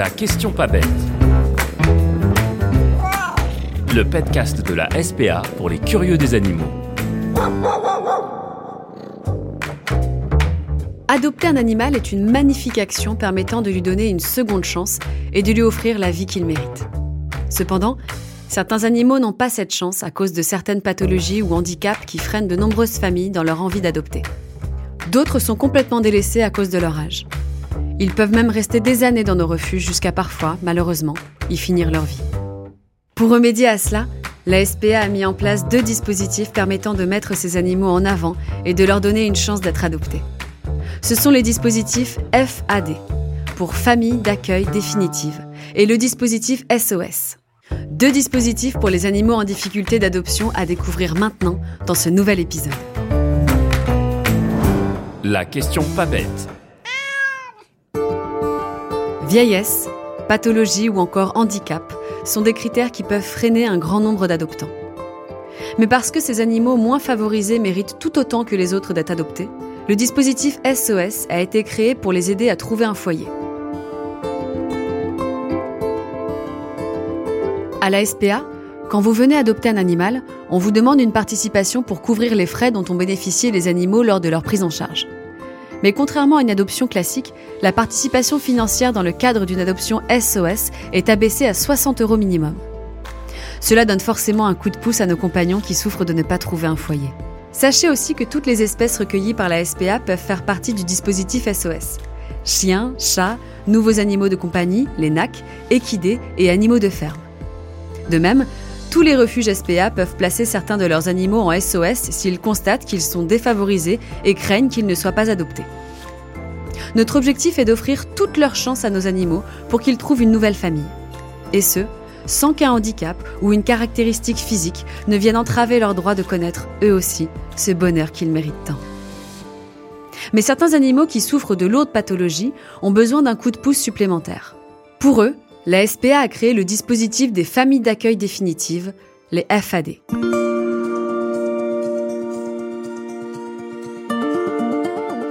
La question pas bête. Le podcast de la SPA pour les curieux des animaux. Adopter un animal est une magnifique action permettant de lui donner une seconde chance et de lui offrir la vie qu'il mérite. Cependant, certains animaux n'ont pas cette chance à cause de certaines pathologies ou handicaps qui freinent de nombreuses familles dans leur envie d'adopter. D'autres sont complètement délaissés à cause de leur âge. Ils peuvent même rester des années dans nos refuges jusqu'à parfois, malheureusement, y finir leur vie. Pour remédier à cela, la SPA a mis en place deux dispositifs permettant de mettre ces animaux en avant et de leur donner une chance d'être adoptés. Ce sont les dispositifs FAD, pour Famille d'accueil définitive, et le dispositif SOS. Deux dispositifs pour les animaux en difficulté d'adoption à découvrir maintenant dans ce nouvel épisode. La question pas bête. Vieillesse, pathologie ou encore handicap sont des critères qui peuvent freiner un grand nombre d'adoptants. Mais parce que ces animaux moins favorisés méritent tout autant que les autres d'être adoptés, le dispositif SOS a été créé pour les aider à trouver un foyer. À la SPA, quand vous venez adopter un animal, on vous demande une participation pour couvrir les frais dont ont bénéficié les animaux lors de leur prise en charge. Mais contrairement à une adoption classique, la participation financière dans le cadre d'une adoption SOS est abaissée à 60 euros minimum. Cela donne forcément un coup de pouce à nos compagnons qui souffrent de ne pas trouver un foyer. Sachez aussi que toutes les espèces recueillies par la SPA peuvent faire partie du dispositif SOS. Chiens, chats, nouveaux animaux de compagnie, les NAC, équidés et animaux de ferme. De même, tous les refuges SPA peuvent placer certains de leurs animaux en SOS s'ils constatent qu'ils sont défavorisés et craignent qu'ils ne soient pas adoptés. Notre objectif est d'offrir toutes leurs chances à nos animaux pour qu'ils trouvent une nouvelle famille. Et ce, sans qu'un handicap ou une caractéristique physique ne vienne entraver leur droit de connaître, eux aussi, ce bonheur qu'ils méritent tant. Mais certains animaux qui souffrent de lourdes pathologies ont besoin d'un coup de pouce supplémentaire. Pour eux, la SPA a créé le dispositif des familles d'accueil définitives, les FAD.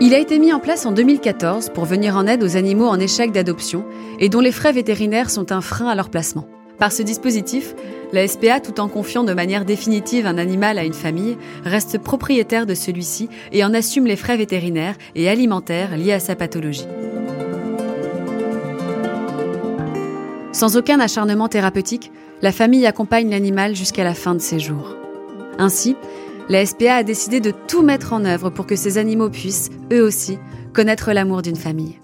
Il a été mis en place en 2014 pour venir en aide aux animaux en échec d'adoption et dont les frais vétérinaires sont un frein à leur placement. Par ce dispositif, la SPA, tout en confiant de manière définitive un animal à une famille, reste propriétaire de celui-ci et en assume les frais vétérinaires et alimentaires liés à sa pathologie. Sans aucun acharnement thérapeutique, la famille accompagne l'animal jusqu'à la fin de ses jours. Ainsi, la SPA a décidé de tout mettre en œuvre pour que ces animaux puissent, eux aussi, connaître l'amour d'une famille.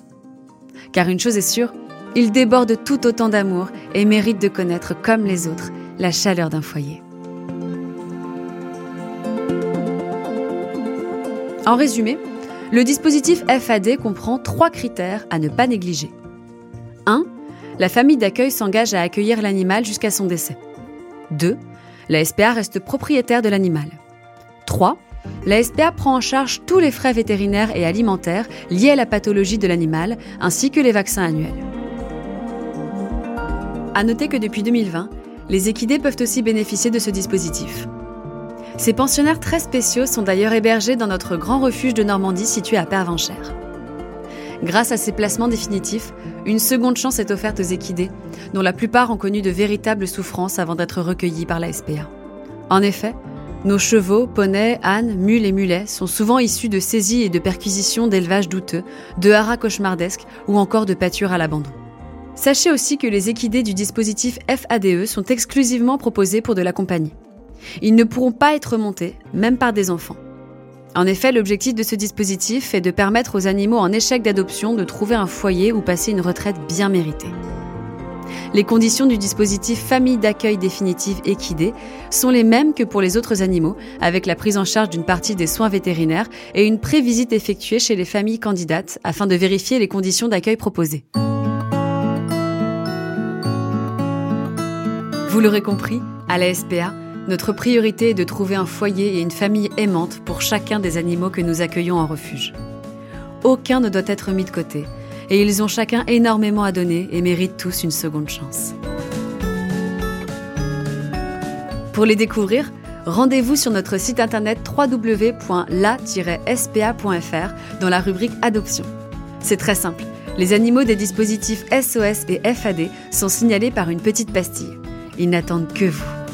Car une chose est sûre, ils débordent tout autant d'amour et méritent de connaître, comme les autres, la chaleur d'un foyer. En résumé, le dispositif FAD comprend trois critères à ne pas négliger. 1. La famille d'accueil s'engage à accueillir l'animal jusqu'à son décès. 2. La SPA reste propriétaire de l'animal. 3. La SPA prend en charge tous les frais vétérinaires et alimentaires liés à la pathologie de l'animal, ainsi que les vaccins annuels. À noter que depuis 2020, les équidés peuvent aussi bénéficier de ce dispositif. Ces pensionnaires très spéciaux sont d'ailleurs hébergés dans notre grand refuge de Normandie situé à Pervenchère. Grâce à ces placements définitifs, une seconde chance est offerte aux équidés, dont la plupart ont connu de véritables souffrances avant d'être recueillis par la SPA. En effet, nos chevaux, poneys, ânes, mules et mulets sont souvent issus de saisies et de perquisitions d'élevage douteux, de haras cauchemardesques ou encore de pâtures à l'abandon. Sachez aussi que les équidés du dispositif FADE sont exclusivement proposés pour de la compagnie. Ils ne pourront pas être montés, même par des enfants. En effet, l'objectif de ce dispositif est de permettre aux animaux en échec d'adoption de trouver un foyer ou passer une retraite bien méritée. Les conditions du dispositif famille d'accueil définitive équidée sont les mêmes que pour les autres animaux, avec la prise en charge d'une partie des soins vétérinaires et une prévisite effectuée chez les familles candidates afin de vérifier les conditions d'accueil proposées. Vous l'aurez compris, à la SPA, notre priorité est de trouver un foyer et une famille aimante pour chacun des animaux que nous accueillons en refuge. Aucun ne doit être mis de côté, et ils ont chacun énormément à donner et méritent tous une seconde chance. Pour les découvrir, rendez-vous sur notre site internet www.la-spa.fr dans la rubrique Adoption. C'est très simple Les animaux des dispositifs SOS et FAD sont signalés par une petite pastille. Ils n'attendent que vous.